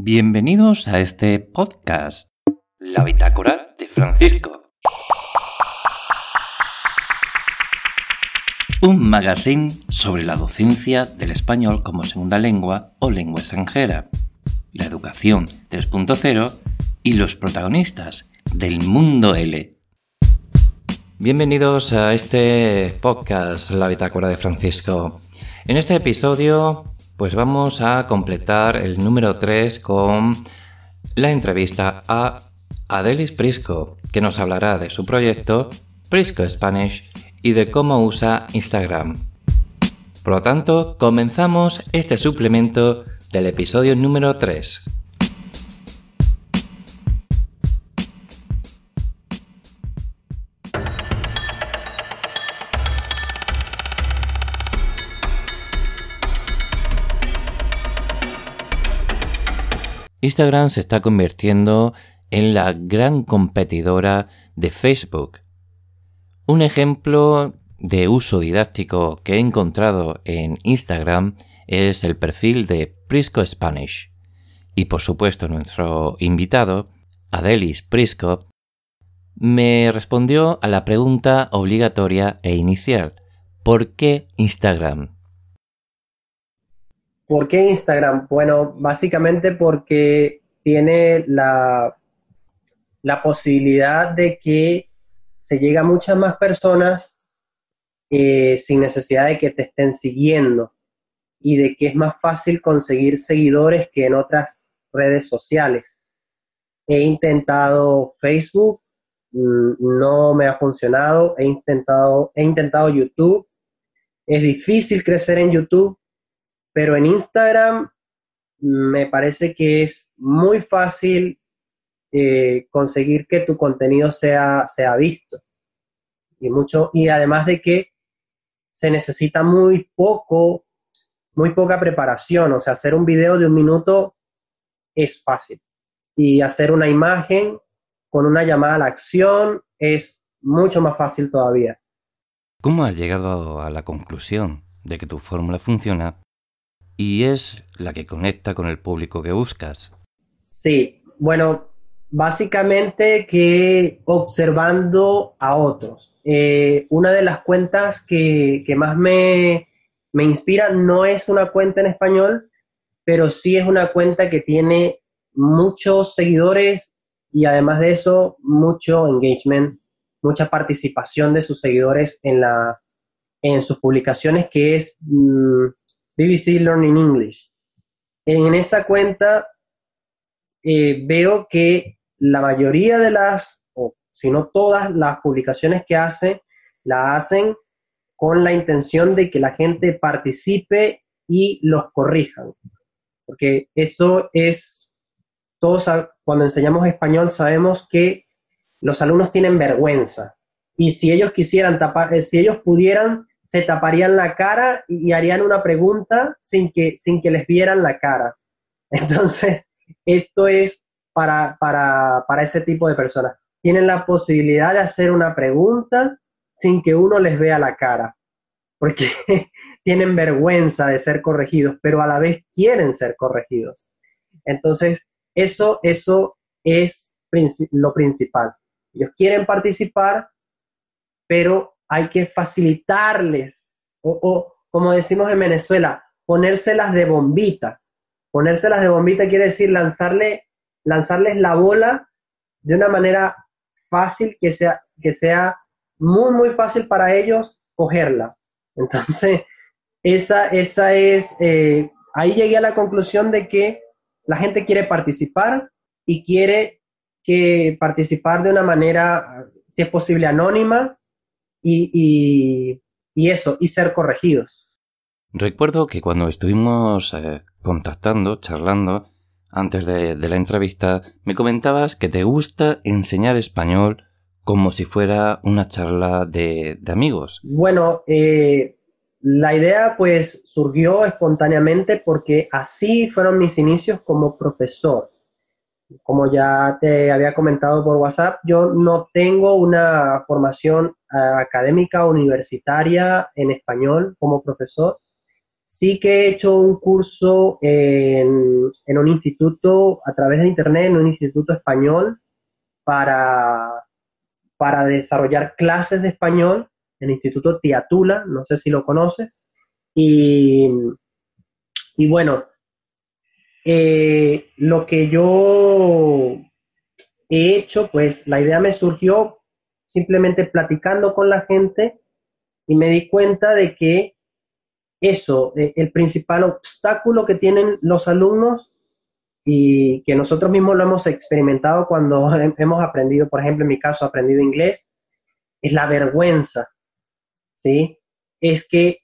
Bienvenidos a este podcast, La Bitácora de Francisco. Un magazine sobre la docencia del español como segunda lengua o lengua extranjera, la educación 3.0 y los protagonistas del mundo L. Bienvenidos a este podcast, La Bitácora de Francisco. En este episodio pues vamos a completar el número 3 con la entrevista a Adelis Prisco, que nos hablará de su proyecto Prisco Spanish y de cómo usa Instagram. Por lo tanto, comenzamos este suplemento del episodio número 3. Instagram se está convirtiendo en la gran competidora de Facebook. Un ejemplo de uso didáctico que he encontrado en Instagram es el perfil de Prisco Spanish. Y por supuesto nuestro invitado, Adelis Prisco, me respondió a la pregunta obligatoria e inicial. ¿Por qué Instagram? ¿Por qué Instagram? Bueno, básicamente porque tiene la, la posibilidad de que se llegue a muchas más personas eh, sin necesidad de que te estén siguiendo y de que es más fácil conseguir seguidores que en otras redes sociales. He intentado Facebook, mm, no me ha funcionado, he intentado, he intentado YouTube, es difícil crecer en YouTube pero en Instagram me parece que es muy fácil eh, conseguir que tu contenido sea, sea visto. Y, mucho, y además de que se necesita muy poco, muy poca preparación. O sea, hacer un video de un minuto es fácil. Y hacer una imagen con una llamada a la acción es mucho más fácil todavía. ¿Cómo has llegado a la conclusión de que tu fórmula funciona y es la que conecta con el público que buscas. Sí, bueno, básicamente que observando a otros. Eh, una de las cuentas que, más me, me, inspira no es una cuenta en español, pero sí es una cuenta que tiene muchos seguidores y además de eso mucho engagement, mucha participación de sus seguidores en, la, en sus publicaciones, que es mm, BBC Learning English. En esa cuenta eh, veo que la mayoría de las, o si no todas las publicaciones que hace, la hacen con la intención de que la gente participe y los corrijan. Porque eso es, todos cuando enseñamos español sabemos que los alumnos tienen vergüenza. Y si ellos quisieran tapar, eh, si ellos pudieran se taparían la cara y, harían una pregunta sin que, sin que les vieran la cara. Entonces, esto es para, para, para ese tipo de personas. Tienen la posibilidad de hacer una pregunta sin que uno les vea la cara, porque tienen vergüenza de ser corregidos, pero a la vez quieren ser corregidos. Entonces, eso, eso es lo principal. Ellos quieren participar, pero hay que facilitarles, o, como decimos en Venezuela, ponérselas de bombita. Ponérselas de bombita quiere decir lanzarle, lanzarles la bola de una manera fácil, que sea, que sea muy, muy fácil para ellos cogerla. Entonces, esa, esa es, eh, ahí llegué a la conclusión de que la gente quiere participar y quiere que participar de una manera, si es posible, anónima, y, eso, y ser corregidos. Recuerdo que cuando estuvimos eh, contactando, charlando, antes de, la entrevista, me comentabas que te gusta enseñar español como si fuera una charla de, amigos. Bueno, eh, la idea pues surgió espontáneamente porque así fueron mis inicios como profesor. Como ya te había comentado por WhatsApp, yo no tengo una formación eh, académica universitaria en español como profesor. sí que he hecho un curso en, en, un instituto, a través de internet, en un instituto español, para, para desarrollar clases de español, en el Instituto Tiatula, no sé si lo conoces. Y, y bueno, eh, lo que yo he hecho, pues la idea me surgió simplemente platicando con la gente y me di cuenta de que eso, eh, el principal obstáculo que tienen los alumnos y que nosotros mismos lo hemos experimentado cuando hemos aprendido, por ejemplo, en mi caso, aprendido inglés, es la vergüenza, ¿sí? Es que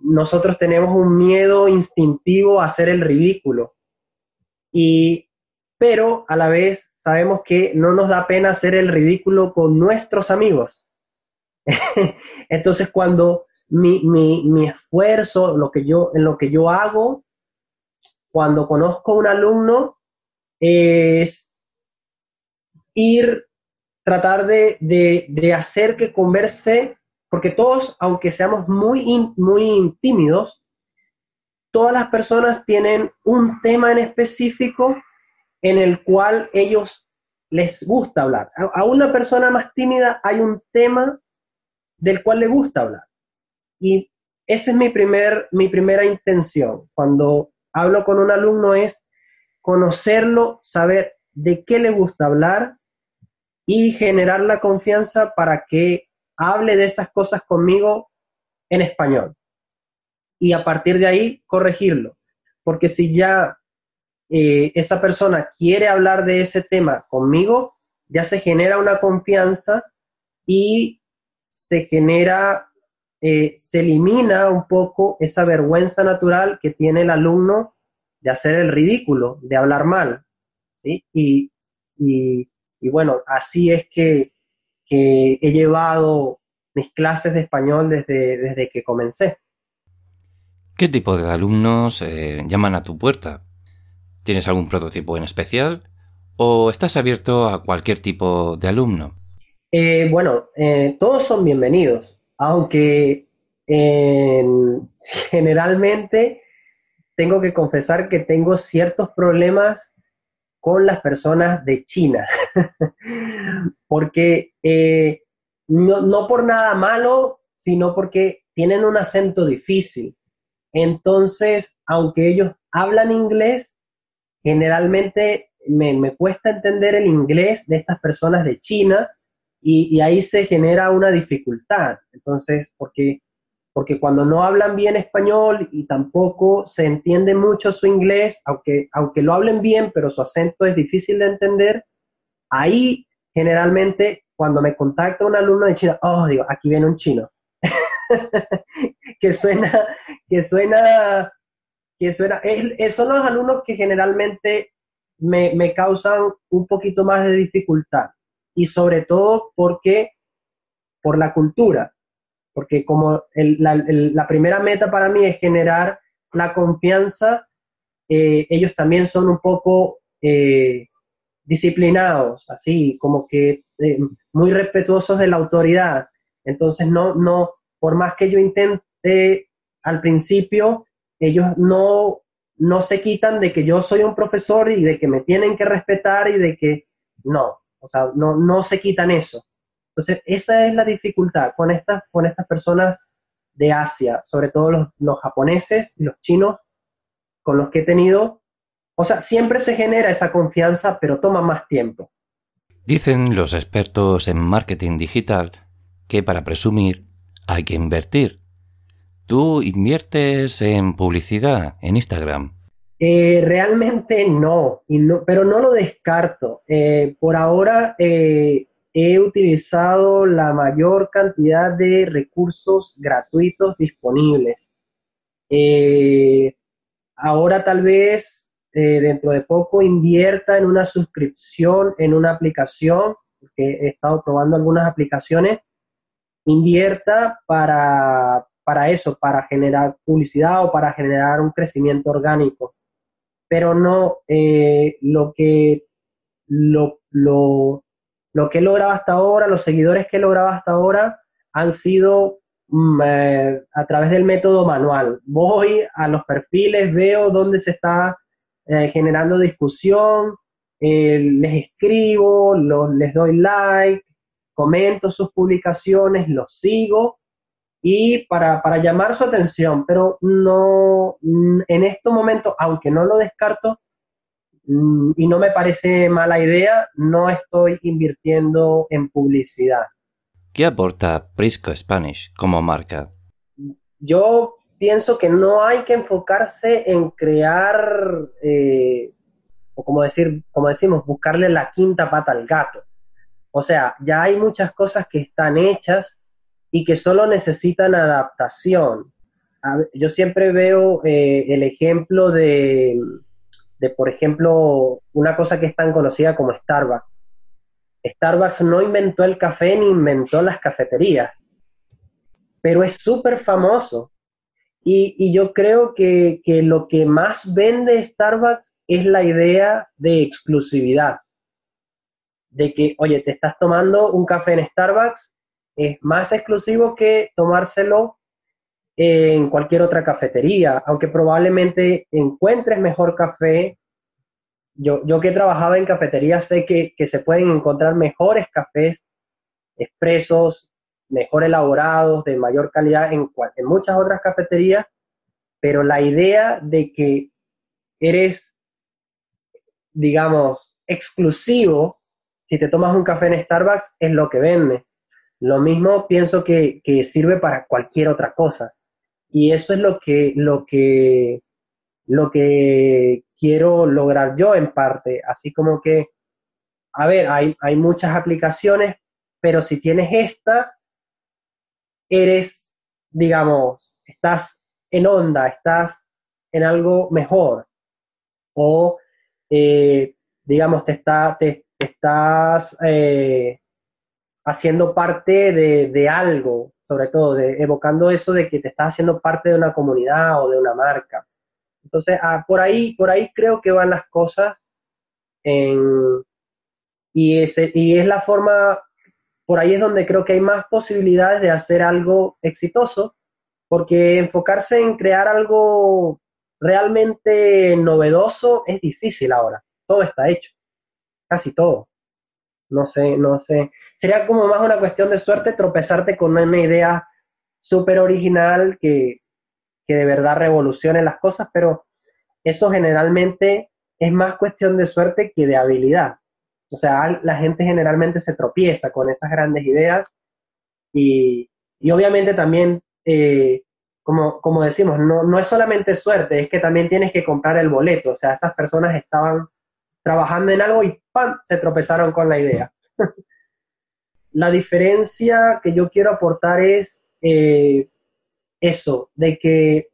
nosotros tenemos un miedo instintivo a hacer el ridículo, y, pero a la vez sabemos que no nos da pena hacer el ridículo con nuestros amigos. Entonces, cuando mi, mi, esfuerzo, lo que yo, en lo que yo hago, cuando conozco a un alumno, es ir, tratar de, de, hacer que converse, porque todos, aunque seamos muy, muy tímidos, todas las personas tienen un tema en específico en el cual ellos les gusta hablar. A, una persona más tímida hay un tema del cual le gusta hablar. Y esa es mi, primer, mi primera intención. Cuando hablo con un alumno es conocerlo, saber de qué le gusta hablar y generar la confianza para que hable de esas cosas conmigo en español. Y a partir de ahí corregirlo. Porque si ya eh, esa persona quiere hablar de ese tema conmigo, ya se genera una confianza y se genera, eh, se elimina un poco esa vergüenza natural que tiene el alumno de hacer el ridículo, de hablar mal. ¿sí? Y, bueno, así es que, he llevado mis clases de español desde, desde que comencé. ¿Qué tipo de alumnos eh, llaman a tu puerta? ¿Tienes algún prototipo en especial? ¿O estás abierto a cualquier tipo de alumno? Eh, bueno, eh, todos son bienvenidos, aunque generalmente tengo que confesar que tengo ciertos problemas con las personas de China, porque eh, no, no, por nada malo, sino porque tienen un acento difícil. Entonces, aunque ellos hablan inglés, generalmente me, cuesta entender el inglés de estas personas de China y, ahí se genera una dificultad. Entonces, porque, porque cuando no hablan bien español y tampoco se entiende mucho su inglés, aunque, aunque lo hablen bien, pero su acento es difícil de entender, ahí generalmente cuando me contacta un alumno de China, oh, digo, aquí viene un chino. que suena, que suena que eso era, son los alumnos que generalmente me, causan un poquito más de dificultad y sobre todo porque por la cultura, porque como la, primera meta para mí es generar la confianza, eh, ellos también son un poco eh, disciplinados, así como que eh, muy respetuosos de la autoridad. Entonces no, no, por más que yo intente al principio ellos no, no se quitan de que yo soy un profesor y de que me tienen que respetar y de que no, o sea, no, no se quitan eso. Entonces, esa es la dificultad con estas, con estas personas de Asia, sobre todo los, los japoneses y los chinos con los que he tenido. O sea, siempre se genera esa confianza, pero toma más tiempo. Dicen los expertos en marketing digital que para presumir hay que invertir. ¿Tú inviertes en publicidad en Instagram? Eh, realmente no, pero no lo descarto. Eh, por ahora eh, he utilizado la mayor cantidad de recursos gratuitos disponibles. ahora tal vez dentro de poco invierta en una suscripción en una aplicación, porque he estado probando algunas aplicaciones, invierta para, para eso, para generar publicidad o para generar un crecimiento orgánico. Pero no eh, lo, que, lo, lo, lo que he logrado hasta ahora, los seguidores que he logrado hasta ahora han sido mm, eh, a través del método manual. Voy a los perfiles, veo dónde se está eh, generando discusión, eh, les escribo, les doy like, comento sus publicaciones, los sigo y para, para llamar su atención, pero no, mm, en estos momentos, aunque no lo descarto, mm, y no me parece mala idea, no estoy invirtiendo en publicidad. ¿Qué aporta Prisco Spanish como marca? Yo pienso que no hay que enfocarse en crear, eh, o como, decir, como decimos, buscarle la quinta pata al gato. O sea, ya hay muchas cosas que están hechas y que solo necesitan adaptación. yo siempre veo eh, el ejemplo de, de, por ejemplo, una cosa que es tan conocida como Starbucks. Starbucks no inventó el café ni inventó las cafeterías, pero es súper famoso. Y, yo creo que, que lo que más vende Starbucks es la idea de exclusividad. De que, oye, te estás tomando un café en Starbucks es más exclusivo que tomárselo en cualquier otra cafetería, aunque probablemente encuentres mejor café. Yo, yo que trabajaba en cafetería sé que, se pueden encontrar mejores cafés expresos, mejor elaborados, de mayor calidad en, muchas otras cafeterías, pero la idea de que eres, digamos, exclusivo si te tomas un café en Starbucks es lo que vende. Lo mismo pienso que, sirve para cualquier otra cosa. Y eso es lo que, lo que, lo que quiero lograr yo en parte. Así como que, a ver, hay, hay muchas aplicaciones, pero si tienes esta, eres, digamos, estás en onda, estás en algo mejor. O, eh, digamos, te, está, te, estás eh, haciendo parte de, algo, sobre todo, de, evocando eso de que te estás haciendo parte de una comunidad o de una marca. Entonces, ah, por ahí, por ahí creo que van las cosas y, y es la forma, por ahí es donde creo que hay más posibilidades de hacer algo exitoso, porque enfocarse en crear algo realmente novedoso es difícil ahora. Todo está hecho, casi todo. No sé, no sé sería como más una cuestión de suerte tropezarte con una idea súper original que, de verdad revolucione las cosas, pero eso generalmente es más cuestión de suerte que de habilidad. O sea, la gente generalmente se tropieza con esas grandes ideas y, obviamente también, eh, como, como decimos, no, no es solamente suerte, es que también tienes que comprar el boleto. O sea, esas personas estaban trabajando en algo y ¡pam! se tropezaron con la idea. La diferencia que yo quiero aportar es eh, eso, de que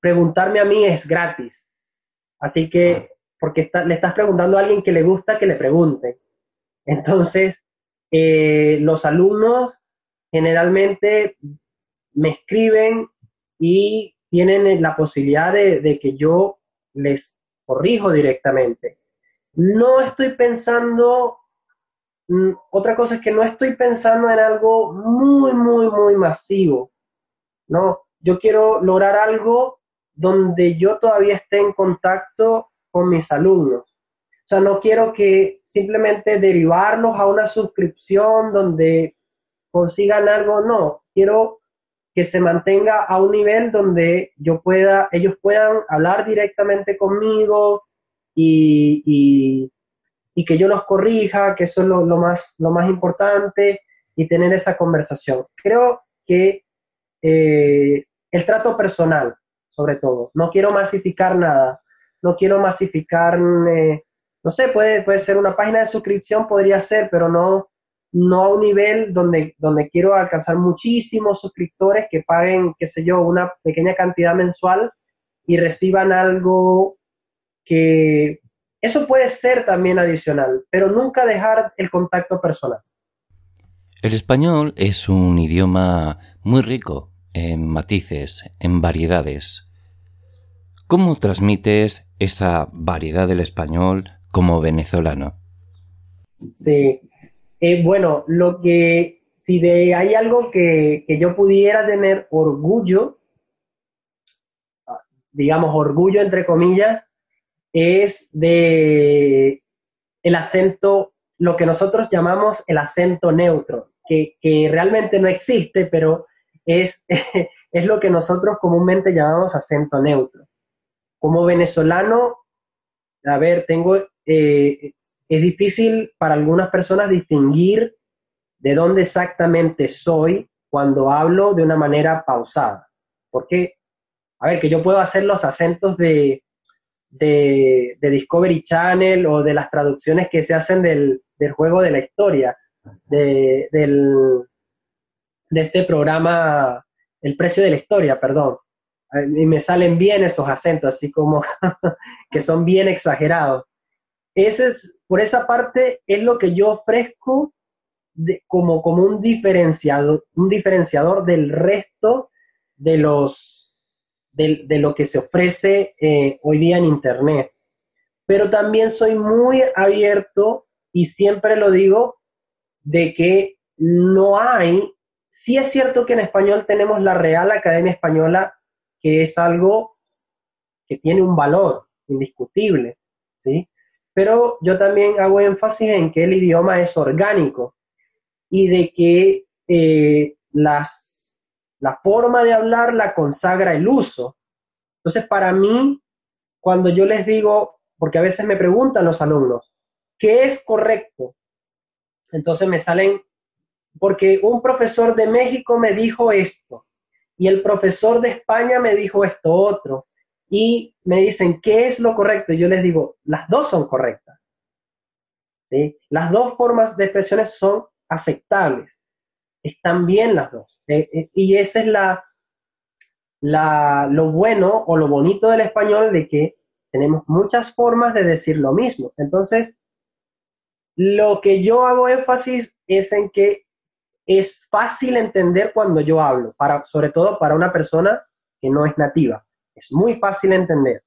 preguntarme a mí es gratis. Así que, porque le estás preguntando a alguien que le gusta que le pregunte. Entonces, eh, los alumnos generalmente me escriben y tienen la posibilidad de que yo les corrijo directamente. No estoy pensando Mm, otra cosa es que no estoy pensando en algo muy, muy, muy masivo. No, yo quiero lograr algo donde yo todavía esté en contacto con mis alumnos. O sea, no quiero que simplemente derivarlos a una suscripción donde consigan algo, no, quiero que se mantenga a un nivel donde yo pueda, ellos puedan hablar directamente conmigo y, y que yo los corrija, que eso es lo, más, lo más importante, y tener esa conversación. Creo que eh, el trato personal, sobre todo, no quiero masificar nada, no quiero masificar, eh, no sé, puede, puede ser una página de suscripción, podría ser, pero no, no a un nivel donde, donde quiero alcanzar muchísimos suscriptores que paguen, qué sé yo, una pequeña cantidad mensual y reciban algo que eso puede ser también adicional, pero nunca dejar el contacto personal. El español es un idioma muy rico en matices, en variedades. ¿Cómo transmites esa variedad del español como venezolano? Sí, eh, bueno, lo que si de hay algo que, que yo pudiera tener orgullo, digamos orgullo entre comillas, es de el acento, lo que nosotros llamamos el acento neutro, que, que realmente no existe, pero es, es lo que nosotros comúnmente llamamos acento neutro. Como venezolano, a ver, tengo, eh, es difícil para algunas personas distinguir de dónde exactamente soy cuando hablo de una manera pausada. Porque, a ver, que yo puedo hacer los acentos de, de, Discovery Channel o de las traducciones que se hacen del, juego de la historia, de, del, de este programa, El precio de la historia, perdón. Y me salen bien esos acentos, así como que son bien exagerados. Ese es, por esa parte es lo que yo ofrezco como, como un, diferenciador, un diferenciador del resto de, los, de, lo que se ofrece eh, hoy día en Internet. Pero también soy muy abierto y siempre lo digo de que no hay, sí es cierto que en español tenemos la Real Academia Española, que es algo que tiene un valor indiscutible, ¿sí? Pero yo también hago énfasis en que el idioma es orgánico y de que eh, las, la forma de hablar la consagra el uso. Entonces, para mí, cuando yo les digo, porque a veces me preguntan los alumnos, ¿qué es correcto? Entonces me salen, porque un profesor de México me dijo esto, y el profesor de España me dijo esto otro, y me dicen, ¿qué es lo correcto? Y yo les digo, las dos son correctas. ¿Sí? Las dos formas de expresiones son aceptables. Están bien las dos. Eh, eh, y ese es la, la, lo bueno o lo bonito del español de que tenemos muchas formas de decir lo mismo. Entonces, lo que yo hago énfasis es en que es fácil entender cuando yo hablo, sobre todo para una persona que no es nativa. Es muy fácil entender,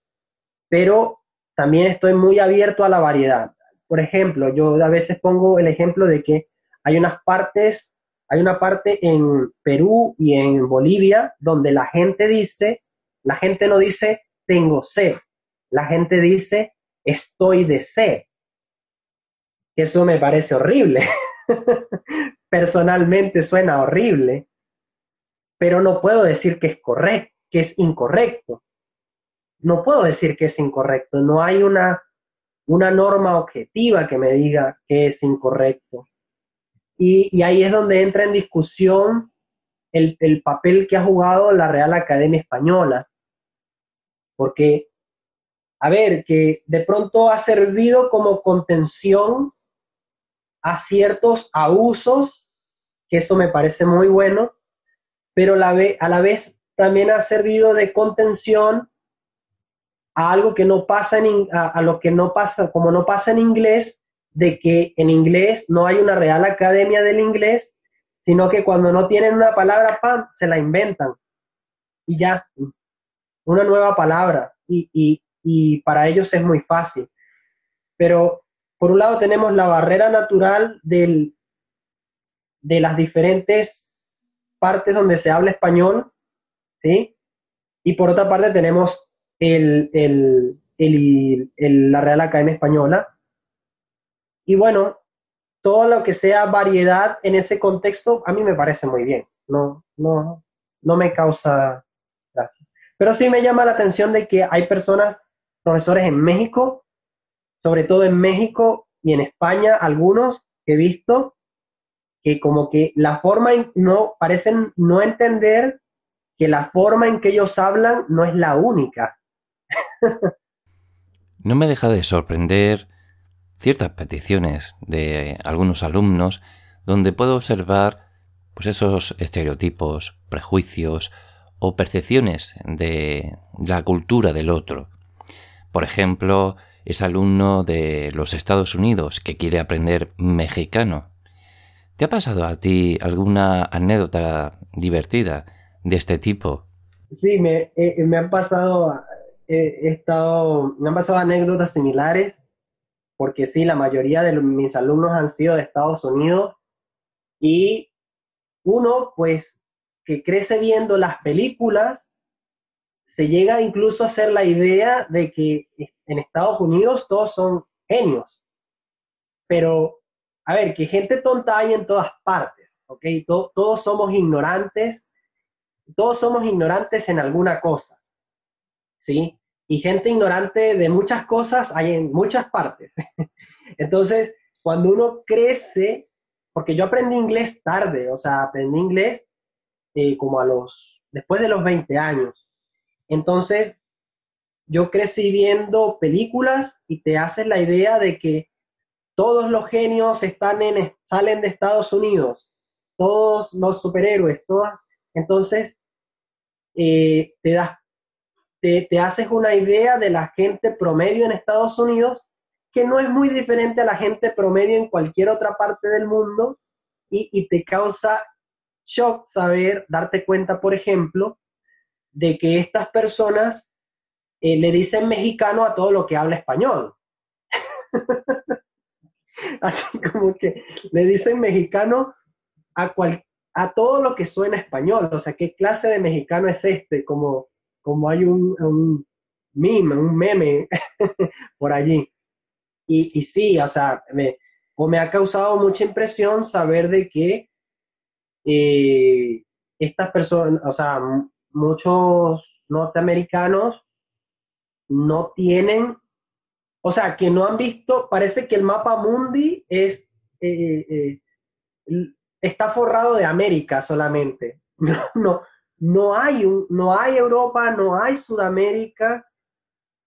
pero también estoy muy abierto a la variedad. Por ejemplo, yo a veces pongo el ejemplo de que hay unas partes, hay una parte en Perú y en Bolivia donde la gente dice, la gente no dice tengo sed, la gente dice estoy de sed. Eso me parece horrible. Personalmente suena horrible, pero no puedo decir que es correcto, que es incorrecto. No puedo decir que es incorrecto. No hay una, una norma objetiva que me diga que es incorrecto. Y, ahí es donde entra en discusión el, papel que ha jugado la Real Academia Española. Porque, a ver, que de pronto ha servido como contención a ciertos abusos, que eso me parece muy bueno, pero a la vez también ha servido de contención a algo que no pasa en, a, lo que no pasa, como no pasa en inglés, de que en inglés no hay una real academia del inglés, sino que cuando no tienen una palabra, ¡pam!, se la inventan. Y ya, una nueva palabra. Y, para ellos es muy fácil. Pero por un lado tenemos la barrera natural del, de las diferentes partes donde se habla español, ¿sí? Y por otra parte tenemos el, la Real Academia Española, y bueno, todo lo que sea variedad en ese contexto, a mí me parece muy bien. No, no, no me causa gracia. Pero sí me llama la atención de que hay personas, profesores en México, sobre todo en México y en España, algunos que he visto, que como que la forma, no, parecen no entender que la forma en que ellos hablan no es la única. no me deja de sorprender ciertas peticiones de algunos alumnos donde puedo observar pues esos estereotipos, prejuicios o percepciones de la cultura del otro. Por ejemplo, es alumno de los Estados Unidos que quiere aprender mexicano. ¿Te ha pasado a ti alguna anécdota divertida de este tipo? Sí, me, eh, me han pasado, he estado, me han pasado anécdotas similares porque sí, la mayoría de mis alumnos han sido de Estados Unidos y uno, pues, que crece viendo las películas, se llega incluso a hacer la idea de que en Estados Unidos todos son genios. Pero, a ver, que gente tonta hay en todas partes, ¿ok? todos somos ignorantes, todos somos ignorantes en alguna cosa, ¿sí? Y gente ignorante de muchas cosas hay en muchas partes. Entonces, cuando uno crece, porque yo aprendí inglés tarde, o sea, aprendí inglés eh, como a los, después de los 20 años. Entonces, yo crecí viendo películas y te haces la idea de que todos los genios están en, salen de Estados Unidos, todos los superhéroes, todas. Entonces, eh, te, das, te, te haces una idea de la gente promedio en Estados Unidos que no es muy diferente a la gente promedio en cualquier otra parte del mundo y, te causa shock saber, darte cuenta, por ejemplo, de que estas personas eh, le dicen mexicano a todo lo que habla español. Así como que le dicen mexicano a, a todo lo que suena español. O sea, ¿qué clase de mexicano es este? Como, como hay un, un meme, un meme por allí. Y, y sí, o sea, me, o me ha causado mucha impresión saber de que eh, estas personas, o sea, muchos norteamericanos no tienen, o sea, que no han visto, parece que el mapa mundi es, eh, eh, está forrado de América solamente. No, no, no, hay un, no hay Europa, no hay Sudamérica,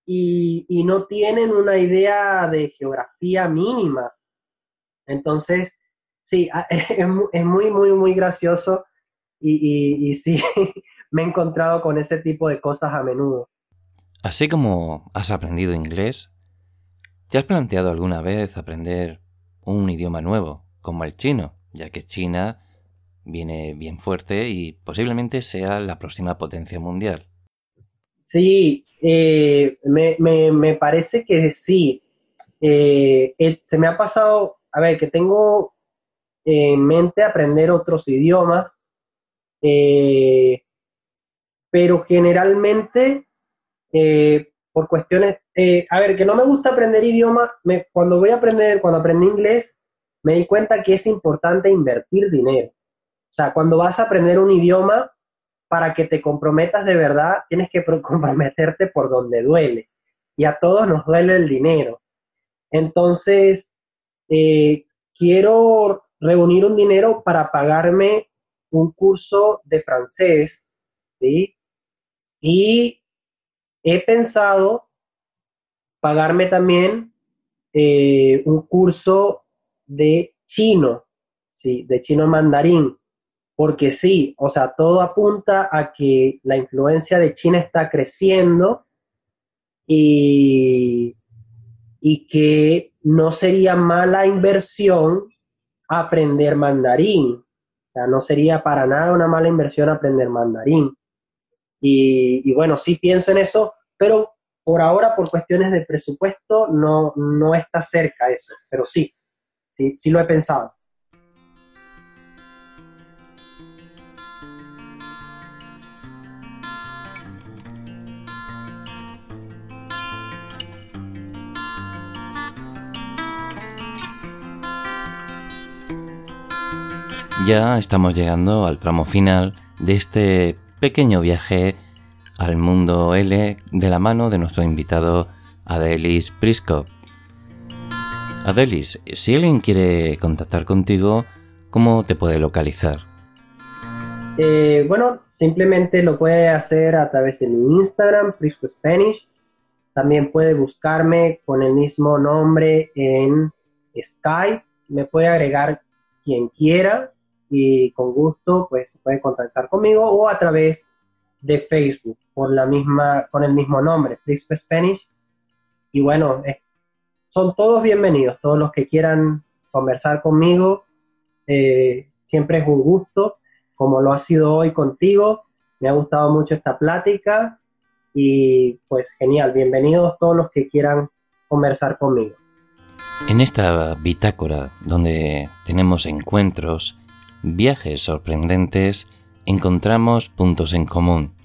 y, no tienen una idea de geografía mínima. Entonces, sí, es, muy, muy, muy gracioso y, y, sí, me he encontrado con ese tipo de cosas a menudo. Así como has aprendido inglés, ¿te has planteado alguna vez aprender un idioma nuevo, como el chino, ya que China viene bien fuerte y posiblemente sea la próxima potencia mundial? Sí, eh, me, parece que sí. Eh, se me ha pasado, a ver, que tengo en mente aprender otros idiomas, eh, pero generalmente por cuestiones, a ver, que no me gusta aprender idiomas, cuando voy a aprender, cuando aprendí inglés, me di cuenta que es importante invertir dinero. O sea, cuando vas a aprender un idioma, para que te comprometas de verdad, tienes que comprometerte por donde duele. Y a todos nos duele el dinero. Entonces, eh, quiero reunir un dinero para pagarme un curso de francés, ¿sí? Y he pensado pagarme también eh, un curso de chino, ¿sí? De chino mandarín porque sí, o sea, todo apunta a que la influencia de China está creciendo y, y que no sería mala inversión aprender mandarín. O sea, no sería para nada una mala inversión aprender mandarín. Y, bueno, sí pienso en eso, pero por ahora, por cuestiones de presupuesto, no, no está cerca eso. Pero sí, sí, sí lo he pensado. Ya estamos llegando al tramo final de este pequeño viaje al mundo L de la mano de nuestro invitado Adelis Prisco. Adelis, si alguien quiere contactar contigo, ¿cómo te puede localizar? Eh, bueno, simplemente lo puede hacer a través de mi Instagram, Prisco Spanish. También puede buscarme con el mismo nombre en Skype. Me puede agregar quien quiera y con gusto pues puede contactar conmigo o a través de Facebook por la misma, con el mismo nombre, Frisco Spanish. Y bueno, son todos bienvenidos, todos los que quieran conversar conmigo. Eh, siempre es un gusto, como lo ha sido hoy contigo. Me ha gustado mucho esta plática y pues genial, bienvenidos todos los que quieran conversar conmigo. En esta bitácora donde tenemos encuentros, viajes sorprendentes, encontramos puntos en común.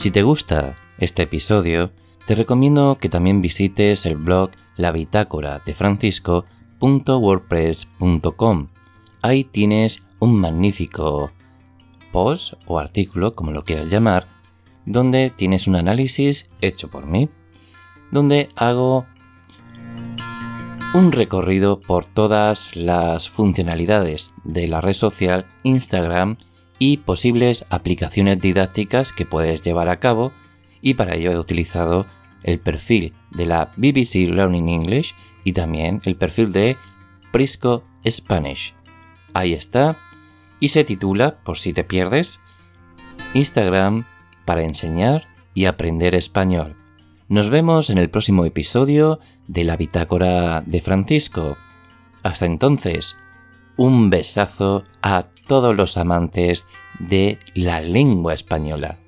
Si te gusta este episodio, te recomiendo que también visites el blog la bitácora de francisco.wordpress.com. Ahí tienes un magnífico post o artículo, como lo quieras llamar, donde tienes un análisis hecho por mí, donde hago un recorrido por todas las funcionalidades de la red social Instagram y posibles aplicaciones didácticas que puedes llevar a cabo y para ello he utilizado el perfil de la BBC Learning English y también el perfil de Prisco Spanish. Ahí está y se titula, por si te pierdes, Instagram para enseñar y aprender español. Nos vemos en el próximo episodio de la Bitácora de Francisco. Hasta entonces, un besazo a todos los amantes de la lengua española.